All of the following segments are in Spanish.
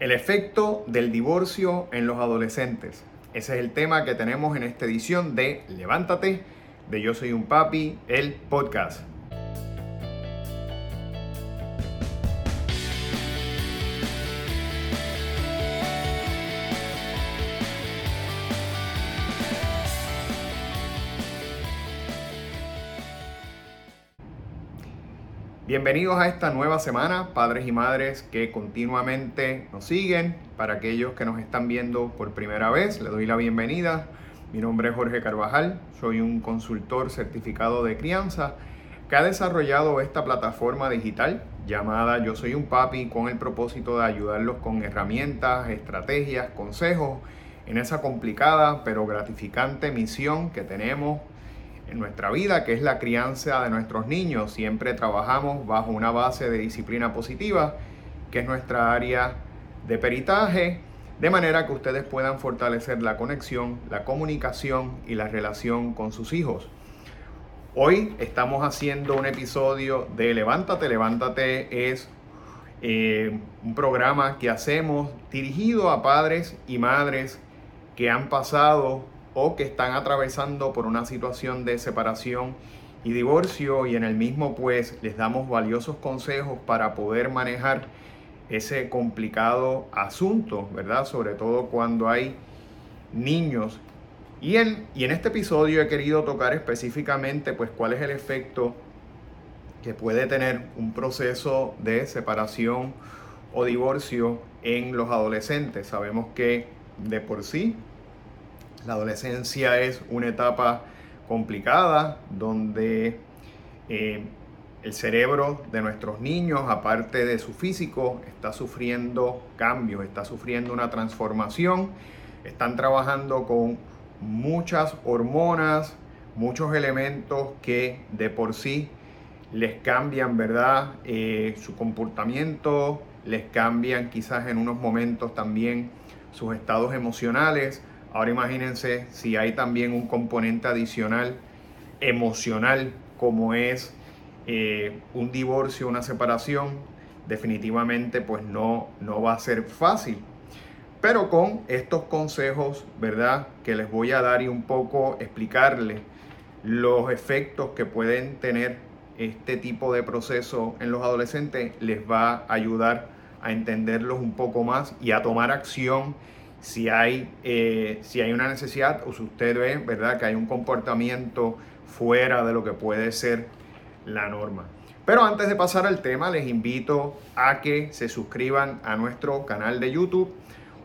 El efecto del divorcio en los adolescentes. Ese es el tema que tenemos en esta edición de Levántate, de Yo Soy un Papi, el podcast. Bienvenidos a esta nueva semana, padres y madres que continuamente nos siguen. Para aquellos que nos están viendo por primera vez, les doy la bienvenida. Mi nombre es Jorge Carvajal, soy un consultor certificado de crianza que ha desarrollado esta plataforma digital llamada Yo Soy un Papi con el propósito de ayudarlos con herramientas, estrategias, consejos en esa complicada pero gratificante misión que tenemos en nuestra vida, que es la crianza de nuestros niños. Siempre trabajamos bajo una base de disciplina positiva, que es nuestra área de peritaje, de manera que ustedes puedan fortalecer la conexión, la comunicación y la relación con sus hijos. Hoy estamos haciendo un episodio de Levántate. Levántate es eh, un programa que hacemos dirigido a padres y madres que han pasado o que están atravesando por una situación de separación y divorcio y en el mismo pues les damos valiosos consejos para poder manejar ese complicado asunto, ¿verdad? Sobre todo cuando hay niños. Y en, y en este episodio he querido tocar específicamente pues cuál es el efecto que puede tener un proceso de separación o divorcio en los adolescentes. Sabemos que de por sí la adolescencia es una etapa complicada donde eh, el cerebro de nuestros niños, aparte de su físico, está sufriendo cambios, está sufriendo una transformación, están trabajando con muchas hormonas, muchos elementos que de por sí les cambian, ¿verdad? Eh, su comportamiento, les cambian quizás en unos momentos también sus estados emocionales. Ahora imagínense si hay también un componente adicional emocional como es eh, un divorcio, una separación, definitivamente pues no, no va a ser fácil. Pero con estos consejos, ¿verdad? Que les voy a dar y un poco explicarles los efectos que pueden tener este tipo de proceso en los adolescentes, les va a ayudar a entenderlos un poco más y a tomar acción si hay, eh, si hay una necesidad o si usted ve, ¿verdad?, que hay un comportamiento fuera de lo que puede ser la norma. Pero antes de pasar al tema, les invito a que se suscriban a nuestro canal de YouTube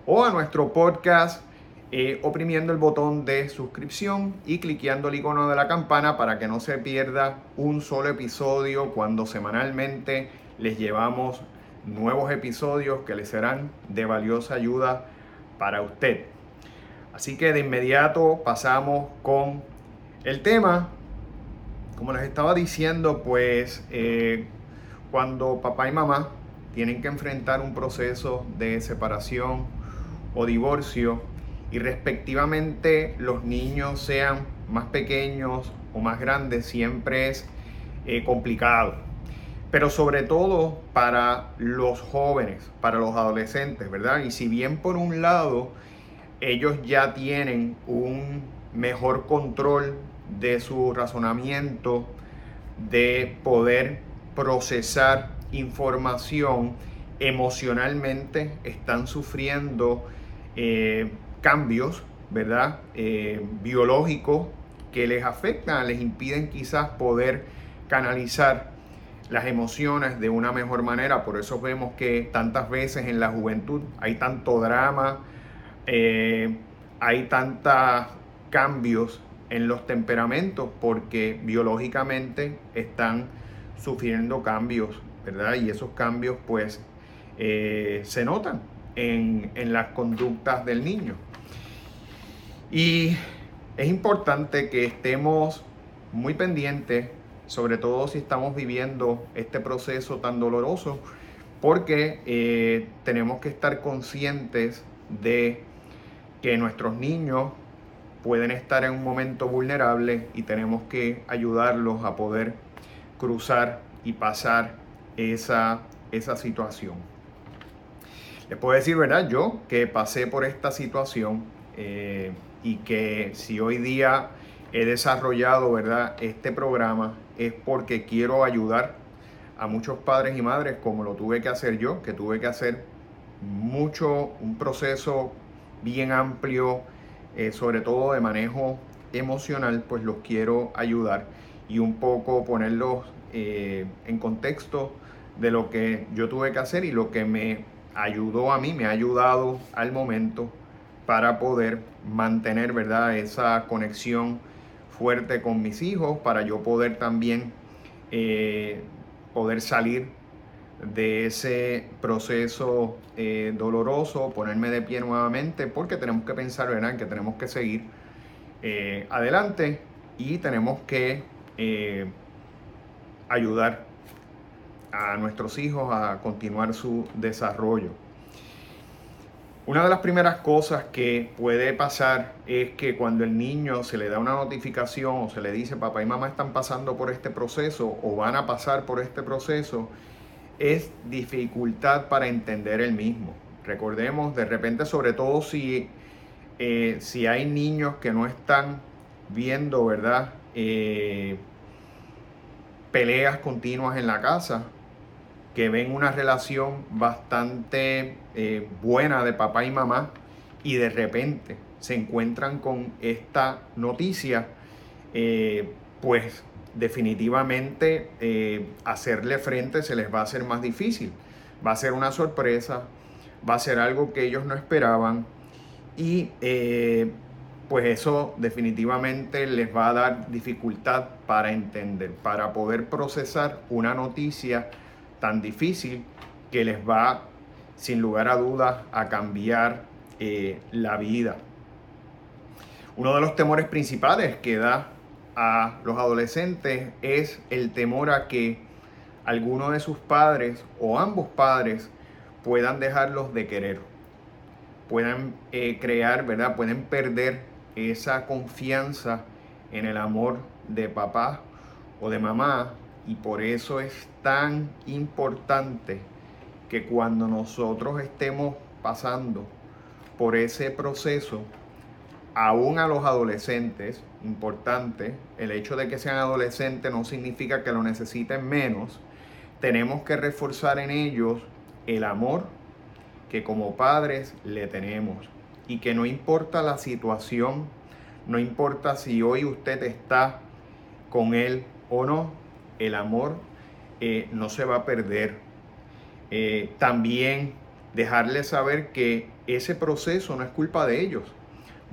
o a nuestro podcast eh, oprimiendo el botón de suscripción y cliqueando el icono de la campana para que no se pierda un solo episodio cuando semanalmente les llevamos nuevos episodios que les serán de valiosa ayuda para usted. Así que de inmediato pasamos con el tema. Como les estaba diciendo, pues eh, cuando papá y mamá tienen que enfrentar un proceso de separación o divorcio y respectivamente los niños sean más pequeños o más grandes, siempre es eh, complicado pero sobre todo para los jóvenes, para los adolescentes, ¿verdad? Y si bien por un lado ellos ya tienen un mejor control de su razonamiento, de poder procesar información, emocionalmente están sufriendo eh, cambios, ¿verdad? Eh, biológicos que les afectan, les impiden quizás poder canalizar las emociones de una mejor manera. Por eso vemos que tantas veces en la juventud hay tanto drama, eh, hay tantos cambios en los temperamentos porque biológicamente están sufriendo cambios, ¿verdad? Y esos cambios pues eh, se notan en, en las conductas del niño. Y es importante que estemos muy pendientes sobre todo si estamos viviendo este proceso tan doloroso, porque eh, tenemos que estar conscientes de que nuestros niños pueden estar en un momento vulnerable y tenemos que ayudarlos a poder cruzar y pasar esa, esa situación. Les puedo decir, ¿verdad? Yo que pasé por esta situación eh, y que si hoy día he desarrollado, ¿verdad? Este programa es porque quiero ayudar a muchos padres y madres como lo tuve que hacer yo, que tuve que hacer mucho, un proceso bien amplio, eh, sobre todo de manejo emocional, pues los quiero ayudar y un poco ponerlos eh, en contexto de lo que yo tuve que hacer y lo que me ayudó a mí, me ha ayudado al momento para poder mantener, ¿verdad? Esa conexión fuerte con mis hijos, para yo poder también eh, poder salir de ese proceso eh, doloroso, ponerme de pie nuevamente, porque tenemos que pensar, ¿verdad?, que tenemos que seguir eh, adelante y tenemos que ayudar a nuestros hijos a continuar su desarrollo. Una de las primeras cosas que puede pasar es que cuando el niño se le da una notificación o se le dice papá y mamá están pasando por este proceso o van a pasar por este proceso, es dificultad para entender el mismo. Recordemos, de repente, sobre todo si, eh, si hay niños que no están viendo, ¿verdad? Eh, peleas continuas en la casa, que ven una relación bastante eh, buena de papá y mamá y de repente se encuentran con esta noticia, pues definitivamente eh, hacerle frente se les va a hacer más difícil. Va a ser una sorpresa, va a ser algo que ellos no esperaban y eh, pues eso definitivamente les va a dar dificultad para entender, para poder procesar una noticia tan difícil que les va sin lugar a dudas a cambiar eh, la vida. Uno de los temores principales que da a los adolescentes es el temor a que alguno de sus padres o ambos padres puedan dejarlos de querer, puedan eh, crear, ¿verdad? Pueden perder esa confianza en el amor de papá o de mamá y por eso es tan importante que cuando nosotros estemos pasando por ese proceso, aún a los adolescentes, importante, el hecho de que sean adolescentes no significa que lo necesiten menos, tenemos que reforzar en ellos el amor que como padres le tenemos. Y que no importa la situación, no importa si hoy usted está con él o no, el amor eh, no se va a perder. Eh, también dejarles saber que ese proceso no es culpa de ellos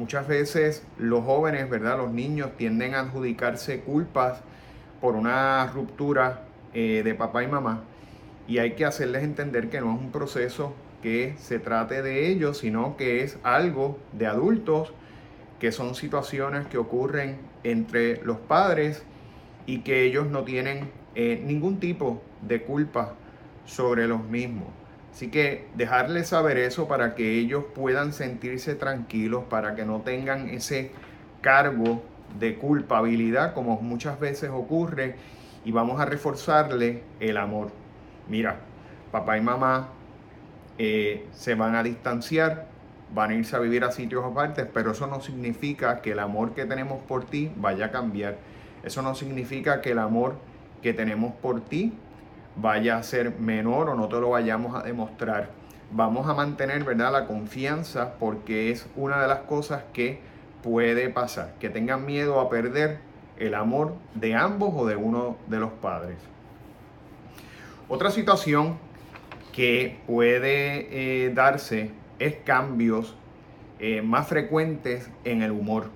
Muchas veces los jóvenes, ¿verdad? Los niños tienden a adjudicarse culpas por una ruptura eh, de papá y mamá y hay que hacerles entender que no es un proceso que se trate de ellos, sino que es algo de adultos, que son situaciones que ocurren entre los padres y que ellos no tienen eh, ningún tipo de culpa sobre los mismos. Así que dejarles saber eso para que ellos puedan sentirse tranquilos, para que no tengan ese cargo de culpabilidad como muchas veces ocurre y vamos a reforzarle el amor. Mira, papá y mamá eh, se van a distanciar, van a irse a vivir a sitios aparte, pero eso no significa que el amor que tenemos por ti vaya a cambiar. Eso no significa que el amor que tenemos por ti vaya a ser menor o no te lo vayamos a demostrar. Vamos a mantener, ¿verdad?, la confianza porque es una de las cosas que puede pasar, que tengan miedo a perder el amor de ambos o de uno de los padres. Otra situación que puede eh, darse es cambios eh, más frecuentes en el humor.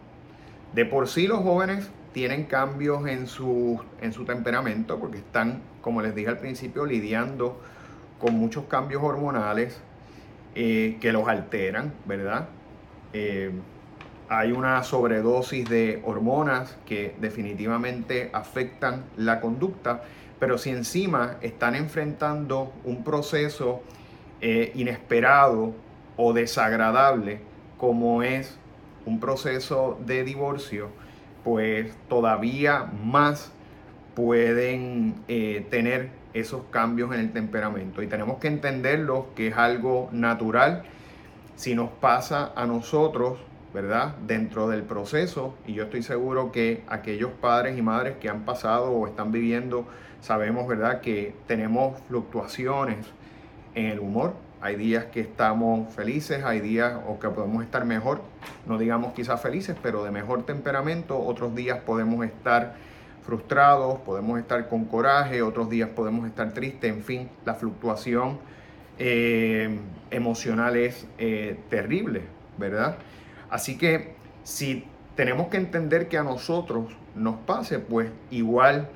De por sí los jóvenes tienen cambios en su, en su temperamento porque están como les dije al principio, lidiando con muchos cambios hormonales eh, que los alteran, ¿verdad? Eh, hay una sobredosis de hormonas que definitivamente afectan la conducta, pero si encima están enfrentando un proceso eh, inesperado o desagradable como es un proceso de divorcio, pues todavía más pueden eh, tener esos cambios en el temperamento y tenemos que entenderlo que es algo natural si nos pasa a nosotros, ¿verdad? Dentro del proceso y yo estoy seguro que aquellos padres y madres que han pasado o están viviendo, sabemos, ¿verdad? Que tenemos fluctuaciones en el humor. Hay días que estamos felices, hay días o que podemos estar mejor, no digamos quizás felices, pero de mejor temperamento. Otros días podemos estar frustrados, podemos estar con coraje, otros días podemos estar tristes, en fin, la fluctuación eh, emocional es eh, terrible, ¿verdad? Así que si tenemos que entender que a nosotros nos pase, pues igual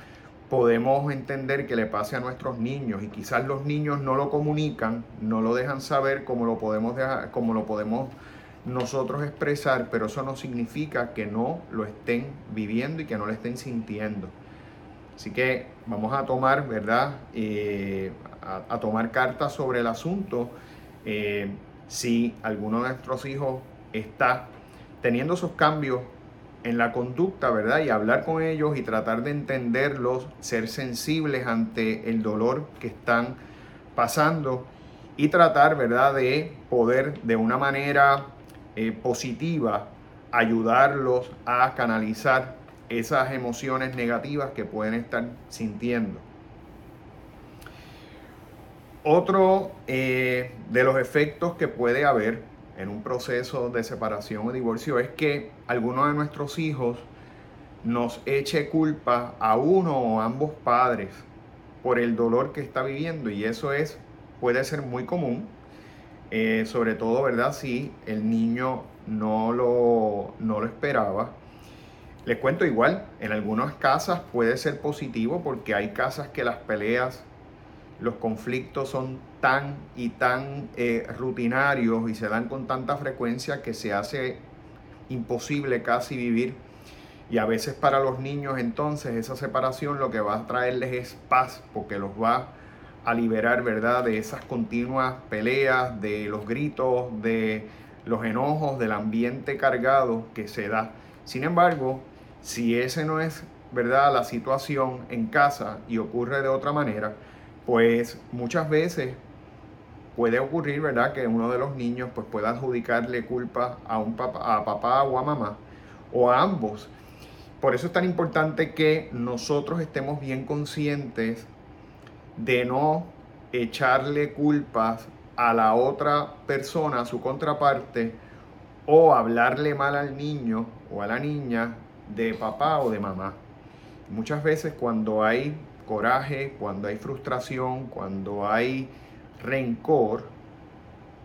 podemos entender que le pase a nuestros niños y quizás los niños no lo comunican, no lo dejan saber como lo podemos dejar, como lo podemos nosotros expresar, pero eso no significa que no lo estén viviendo y que no lo estén sintiendo. Así que vamos a tomar, ¿verdad? Eh, a, tomar cartas sobre el asunto. Eh, si alguno de nuestros hijos está teniendo esos cambios en la conducta, ¿verdad? Y hablar con ellos y tratar de entenderlos, ser sensibles ante el dolor que están pasando y tratar, ¿verdad? De poder de una manera eh, positiva ayudarlos a canalizar esas emociones negativas que pueden estar sintiendo. Otro eh, de los efectos que puede haber en un proceso de separación o divorcio es que alguno de nuestros hijos nos eche culpa a uno o ambos padres por el dolor que está viviendo y eso es puede ser muy común eh, sobre todo, ¿verdad? Si el niño no lo, no lo esperaba. Les cuento igual, en algunas casas puede ser positivo porque hay casas que las peleas, los conflictos son tan y tan eh, rutinarios y se dan con tanta frecuencia que se hace imposible casi vivir. Y a veces para los niños entonces esa separación lo que va a traerles es paz porque los va a liberar, ¿verdad? De esas continuas peleas, de los gritos, de los enojos, del ambiente cargado que se da. Sin embargo, si ese no es, ¿verdad? La situación en casa y ocurre de otra manera, pues muchas veces puede ocurrir, ¿verdad? Que uno de los niños pues pueda adjudicarle culpa a un papá, a papá o a mamá o a ambos. Por eso es tan importante que nosotros estemos bien conscientes de no echarle culpas a la otra persona, a su contraparte, o hablarle mal al niño o a la niña de papá o de mamá. Muchas veces cuando hay coraje, cuando hay frustración, cuando hay rencor,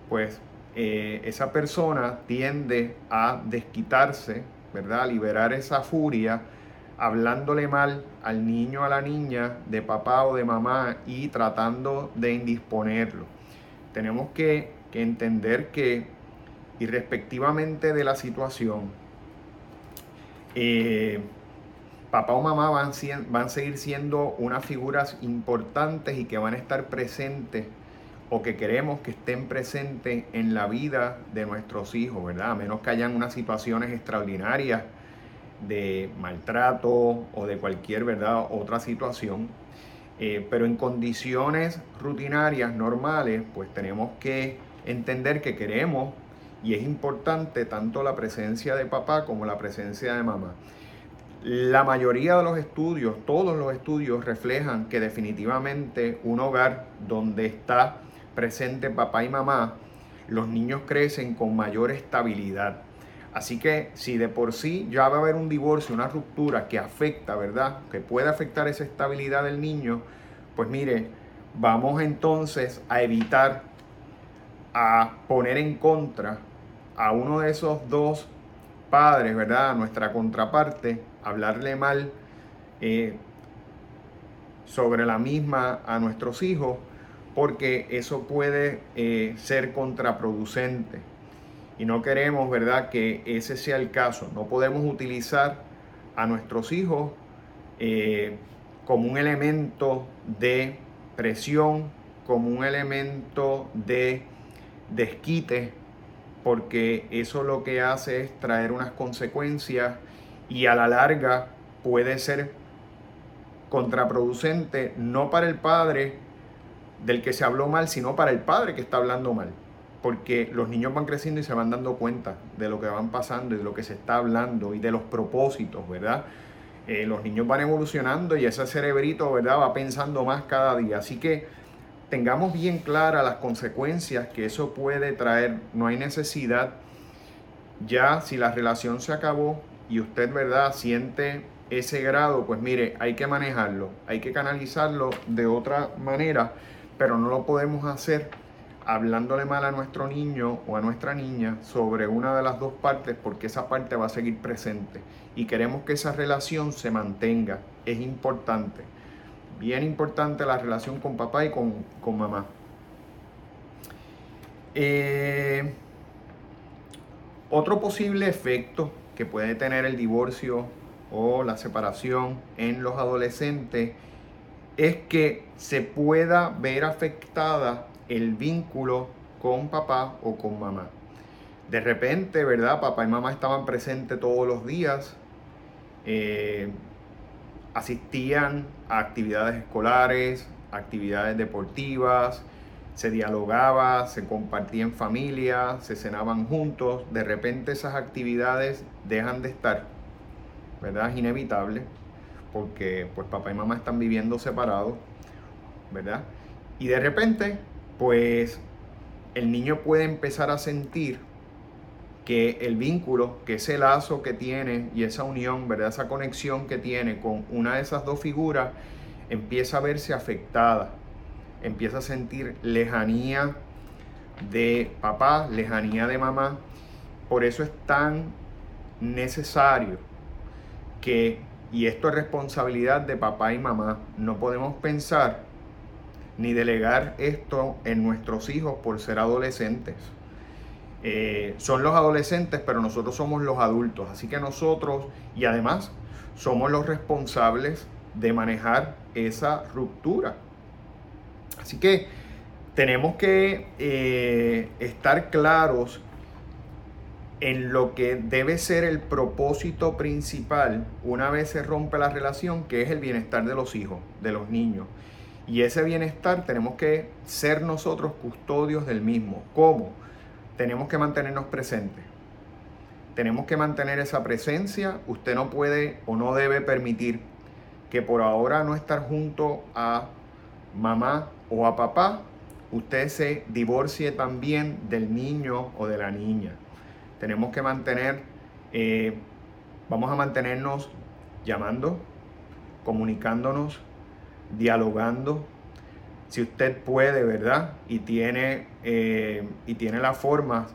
pues eh, esa persona tiende a desquitarse, ¿verdad? A liberar esa furia hablándole mal al niño o a la niña de papá o de mamá y tratando de indisponerlo. Tenemos que, entender que, irrespectivamente de la situación, eh, papá o mamá van, a seguir siendo unas figuras importantes y que van a estar presentes o que queremos que estén presentes en la vida de nuestros hijos, ¿verdad? A menos que hayan unas situaciones extraordinarias de maltrato o de cualquier ¿verdad? otra situación. Eh, pero en condiciones rutinarias, normales, pues tenemos que entender que queremos y es importante tanto la presencia de papá como la presencia de mamá. La mayoría de los estudios, todos los estudios reflejan que definitivamente un hogar donde está presente papá y mamá, los niños crecen con mayor estabilidad. Así que si de por sí ya va a haber un divorcio, una ruptura que afecta, ¿verdad? Que puede afectar esa estabilidad del niño, pues mire, vamos entonces a evitar a poner en contra a uno de esos dos padres, ¿verdad? A nuestra contraparte, hablarle mal eh, sobre la misma a nuestros hijos, porque eso puede eh, ser contraproducente. Y no queremos, ¿verdad?, que ese sea el caso. No podemos utilizar a nuestros hijos eh, como un elemento de presión, como un elemento de desquite, porque eso lo que hace es traer unas consecuencias y a la larga puede ser contraproducente no para el padre del que se habló mal, sino para el padre que está hablando mal. Porque los niños van creciendo y se van dando cuenta de lo que van pasando y de lo que se está hablando y de los propósitos, ¿verdad? Eh, los niños van evolucionando y ese cerebrito, ¿verdad? Va pensando más cada día. Así que tengamos bien claras las consecuencias que eso puede traer. No hay necesidad. Ya si la relación se acabó y usted, ¿verdad? Siente ese grado, pues mire, hay que manejarlo, hay que canalizarlo de otra manera, pero no lo podemos hacer hablándole mal a nuestro niño o a nuestra niña sobre una de las dos partes porque esa parte va a seguir presente y queremos que esa relación se mantenga. Es importante, bien importante la relación con papá y con, mamá. Eh, otro posible efecto que puede tener el divorcio o la separación en los adolescentes es que se pueda ver afectada el vínculo con papá o con mamá. De repente, ¿verdad? Papá y mamá estaban presentes todos los días, eh, asistían a actividades escolares, actividades deportivas, se dialogaba, se compartía en familia, se cenaban juntos. De repente esas actividades dejan de estar, ¿verdad? Es inevitable porque pues papá y mamá están viviendo separados, ¿verdad? Y de repente pues el niño puede empezar a sentir que el vínculo, que ese lazo que tiene y esa unión, ¿verdad? Esa conexión que tiene con una de esas dos figuras empieza a verse afectada, empieza a sentir lejanía de papá, lejanía de mamá. Por eso es tan necesario que, y esto es responsabilidad de papá y mamá, no podemos pensar ni delegar esto en nuestros hijos por ser adolescentes. Eh, son los adolescentes, pero nosotros somos los adultos. Así que nosotros, y además, somos los responsables de manejar esa ruptura. Así que tenemos que eh, estar claros en lo que debe ser el propósito principal una vez se rompe la relación, que es el bienestar de los hijos, de los niños. Y ese bienestar tenemos que ser nosotros custodios del mismo. ¿Cómo? Tenemos que mantenernos presentes. Tenemos que mantener esa presencia. Usted no puede o no debe permitir que por ahora no estar junto a mamá o a papá, usted se divorcie también del niño o de la niña. Tenemos que mantener, eh, vamos a mantenernos llamando, comunicándonos, dialogando. Si usted puede, ¿verdad? Y tiene, eh, y tiene las formas,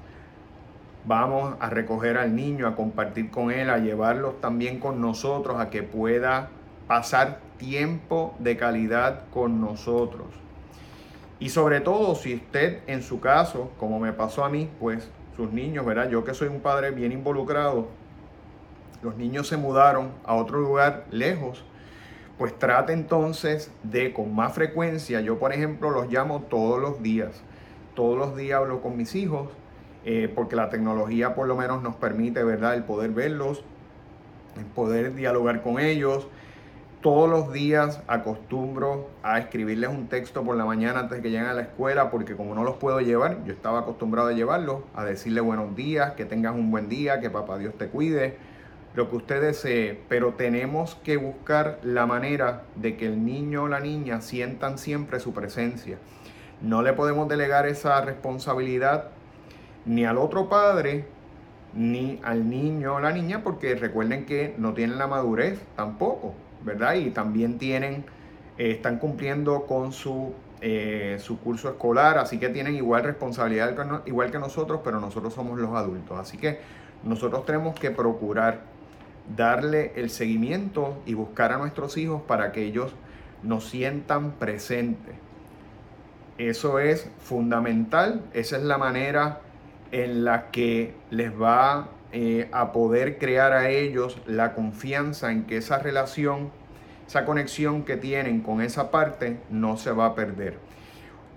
vamos a recoger al niño, a compartir con él, a llevarlos también con nosotros, a que pueda pasar tiempo de calidad con nosotros. Y sobre todo, si usted en su caso, como me pasó a mí, pues sus niños, ¿verdad? Yo que soy un padre bien involucrado, los niños se mudaron a otro lugar lejos pues trate entonces de con más frecuencia, yo por ejemplo los llamo todos los días, todos los días hablo con mis hijos, eh, porque la tecnología por lo menos nos permite, ¿verdad?, el poder verlos, el poder dialogar con ellos. Todos los días acostumbro a escribirles un texto por la mañana antes de que lleguen a la escuela, porque como no los puedo llevar, yo estaba acostumbrado a llevarlos, a decirle buenos días, que tengas un buen día, que papá Dios te cuide lo que usted desee, pero tenemos que buscar la manera de que el niño o la niña sientan siempre su presencia. No le podemos delegar esa responsabilidad ni al otro padre, ni al niño o la niña, porque recuerden que no tienen la madurez tampoco, ¿verdad? Y también tienen, eh, están cumpliendo con su, eh, su curso escolar, así que tienen igual responsabilidad igual que nosotros, pero nosotros somos los adultos. Así que nosotros tenemos que procurar darle el seguimiento y buscar a nuestros hijos para que ellos nos sientan presentes. Eso es fundamental, esa es la manera en la que les va eh, a poder crear a ellos la confianza en que esa relación, esa conexión que tienen con esa parte no se va a perder.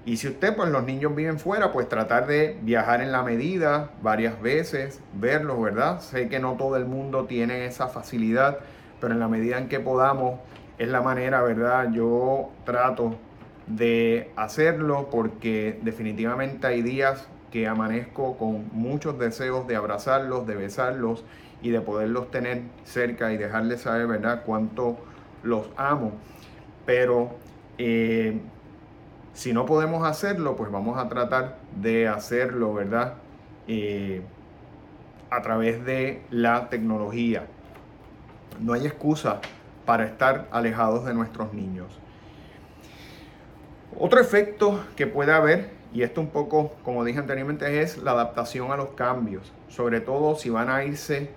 Y si usted, pues los niños viven fuera, pues tratar de viajar en la medida varias veces, verlos, ¿verdad? Sé que no todo el mundo tiene esa facilidad, pero en la medida en que podamos es la manera, ¿verdad? Yo trato de hacerlo porque definitivamente hay días que amanezco con muchos deseos de abrazarlos, de besarlos y de poderlos tener cerca y dejarles saber, ¿verdad?, cuánto los amo. Pero eh, si no podemos hacerlo, pues vamos a tratar de hacerlo, ¿verdad? Eh, a través de la tecnología. No hay excusa para estar alejados de nuestros niños. Otro efecto que puede haber, y esto un poco, como dije anteriormente, es la adaptación a los cambios, sobre todo si van a irse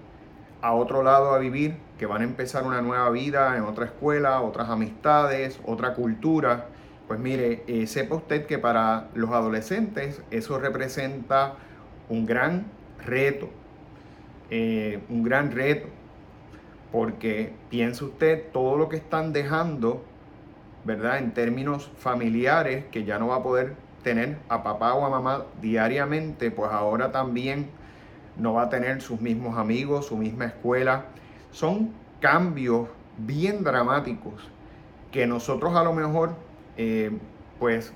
a otro lado a vivir, que van a empezar una nueva vida en otra escuela, otras amistades, otra cultura. Pues mire, eh, sepa usted que para los adolescentes eso representa un gran reto, eh, un gran reto, porque piensa usted todo lo que están dejando, ¿verdad? En términos familiares, que ya no va a poder tener a papá o a mamá diariamente, pues ahora también no va a tener sus mismos amigos, su misma escuela. Son cambios bien dramáticos que nosotros a lo mejor, eh, pues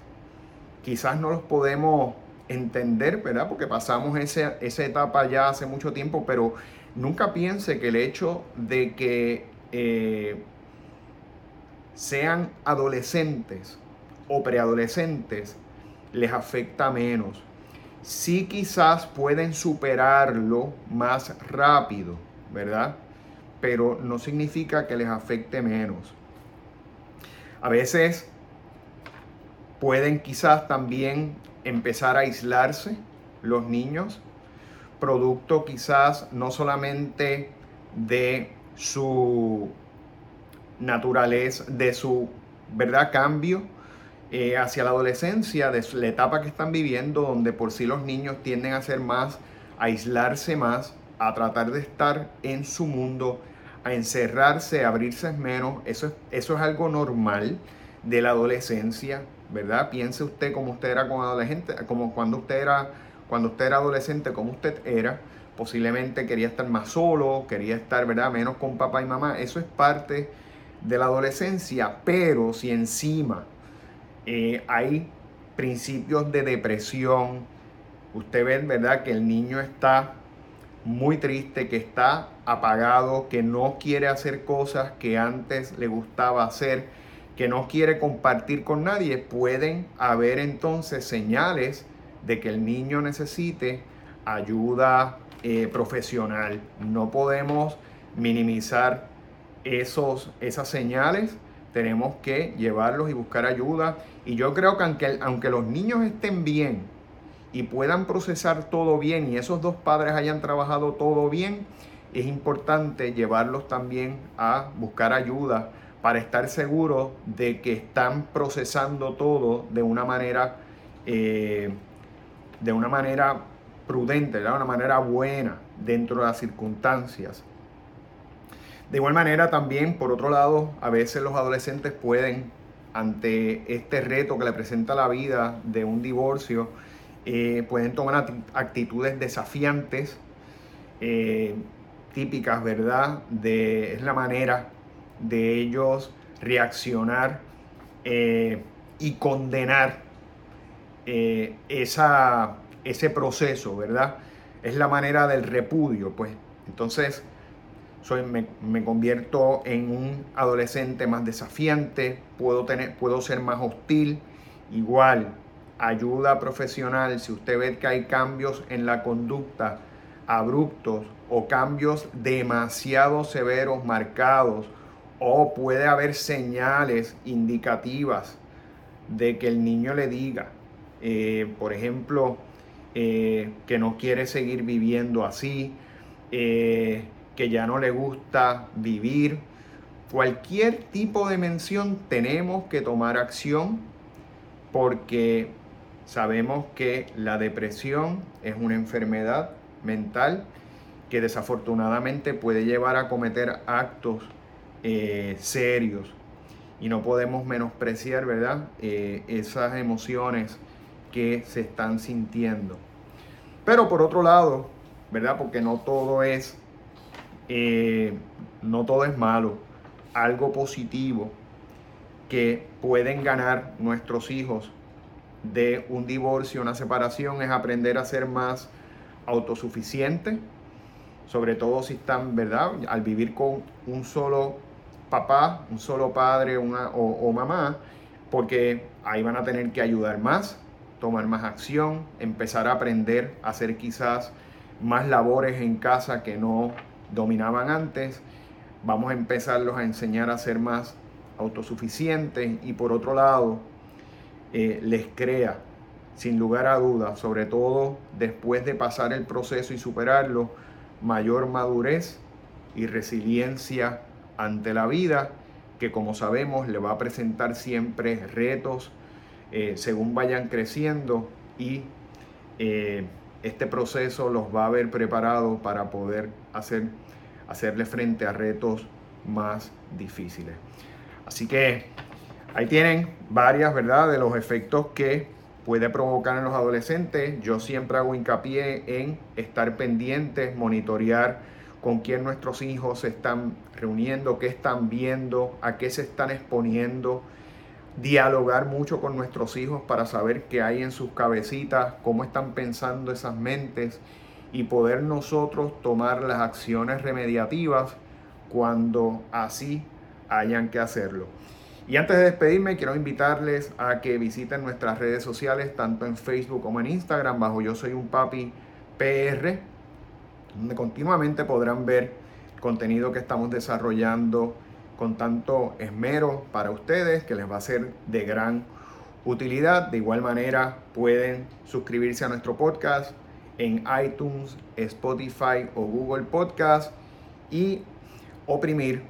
quizás no los podemos entender, ¿verdad? Porque pasamos esa, esa etapa ya hace mucho tiempo, pero nunca piense que el hecho de que eh, sean adolescentes o preadolescentes les afecta menos. Sí quizás pueden superarlo más rápido, ¿verdad? Pero no significa que les afecte menos. A veces pueden quizás también empezar a aislarse los niños, producto quizás no solamente de su naturaleza, de su verdad cambio eh, hacia la adolescencia, de la etapa que están viviendo, donde por sí los niños tienden a ser más, a aislarse más, a tratar de estar en su mundo, a encerrarse, a abrirse menos. Eso es, eso es algo normal de la adolescencia. ¿verdad? Piense usted como usted era como adolescente, como cuando usted era, cuando usted era adolescente, como usted era. Posiblemente quería estar más solo, quería estar, ¿verdad? Menos con papá y mamá. Eso es parte de la adolescencia, pero si encima eh, hay principios de depresión, usted ve, ¿verdad? Que el niño está muy triste, que está apagado, que no quiere hacer cosas que antes le gustaba hacer que no quiere compartir con nadie, pueden haber entonces señales de que el niño necesite ayuda eh, profesional. No podemos minimizar esos, esas señales, tenemos que llevarlos y buscar ayuda. Y yo creo que aunque, aunque los niños estén bien y puedan procesar todo bien y esos dos padres hayan trabajado todo bien, es importante llevarlos también a buscar ayuda para estar seguro de que están procesando todo de una manera, eh, de una manera prudente, de una manera buena dentro de las circunstancias. De igual manera también, por otro lado, a veces los adolescentes pueden, ante este reto que le presenta la vida de un divorcio, eh, pueden tomar actitudes desafiantes, eh, típicas, ¿verdad? De, es la manera de ellos reaccionar eh, y condenar esa, ese proceso, ¿verdad? Es la manera del repudio, pues. Entonces, soy, me, convierto en un adolescente más desafiante, puedo, tener, puedo ser más hostil. Igual, ayuda profesional, si usted ve que hay cambios en la conducta abruptos o cambios demasiado severos, marcados, o puede haber señales indicativas de que el niño le diga, eh, por ejemplo, eh, que no quiere seguir viviendo así, eh, que ya no le gusta vivir. Cualquier tipo de mención tenemos que tomar acción porque sabemos que la depresión es una enfermedad mental que desafortunadamente puede llevar a cometer actos eh, serios y no podemos menospreciar, ¿verdad? Eh, esas emociones que se están sintiendo. Pero por otro lado, ¿verdad? Porque no todo es, eh, no todo es malo. algo positivo que pueden ganar nuestros hijos de un divorcio, una separación, es aprender a ser más autosuficientes, sobre todo si están, ¿verdad? Al vivir con un solo papá, un solo padre o, o mamá, porque ahí van a tener que ayudar más, tomar más acción, empezar a aprender a hacer quizás más labores en casa que no dominaban antes. Vamos a empezarlos a enseñar a ser más autosuficientes y por otro lado eh, les crea sin lugar a dudas, sobre todo después de pasar el proceso y superarlo, mayor madurez y resiliencia ante la vida, que como sabemos le va a presentar siempre retos eh, según vayan creciendo y eh, este proceso los va a haber preparado para poder hacer, hacerle frente a retos más difíciles. Así que ahí tienen varias, ¿verdad?, de los efectos que puede provocar en los adolescentes. Yo siempre hago hincapié en estar pendientes, monitorear con quién nuestros hijos se están reuniendo, qué están viendo, a qué se están exponiendo, dialogar mucho con nuestros hijos para saber qué hay en sus cabecitas, cómo están pensando esas mentes y poder nosotros tomar las acciones remediativas cuando así hayan que hacerlo. Y antes de despedirme, quiero invitarles a que visiten nuestras redes sociales, tanto en Facebook como en Instagram, bajo Yo Soy un Papi PR, donde continuamente podrán ver contenido que estamos desarrollando con tanto esmero para ustedes, que les va a ser de gran utilidad. De igual manera, pueden suscribirse a nuestro podcast en iTunes, Spotify o Google Podcast y oprimir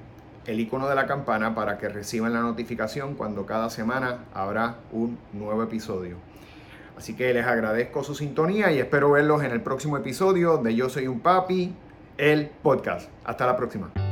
el icono de la campana para que reciban la notificación cuando cada semana habrá un nuevo episodio. Así que les agradezco su sintonía y espero verlos en el próximo episodio de Yo Soy un Papi, el podcast. Hasta la próxima.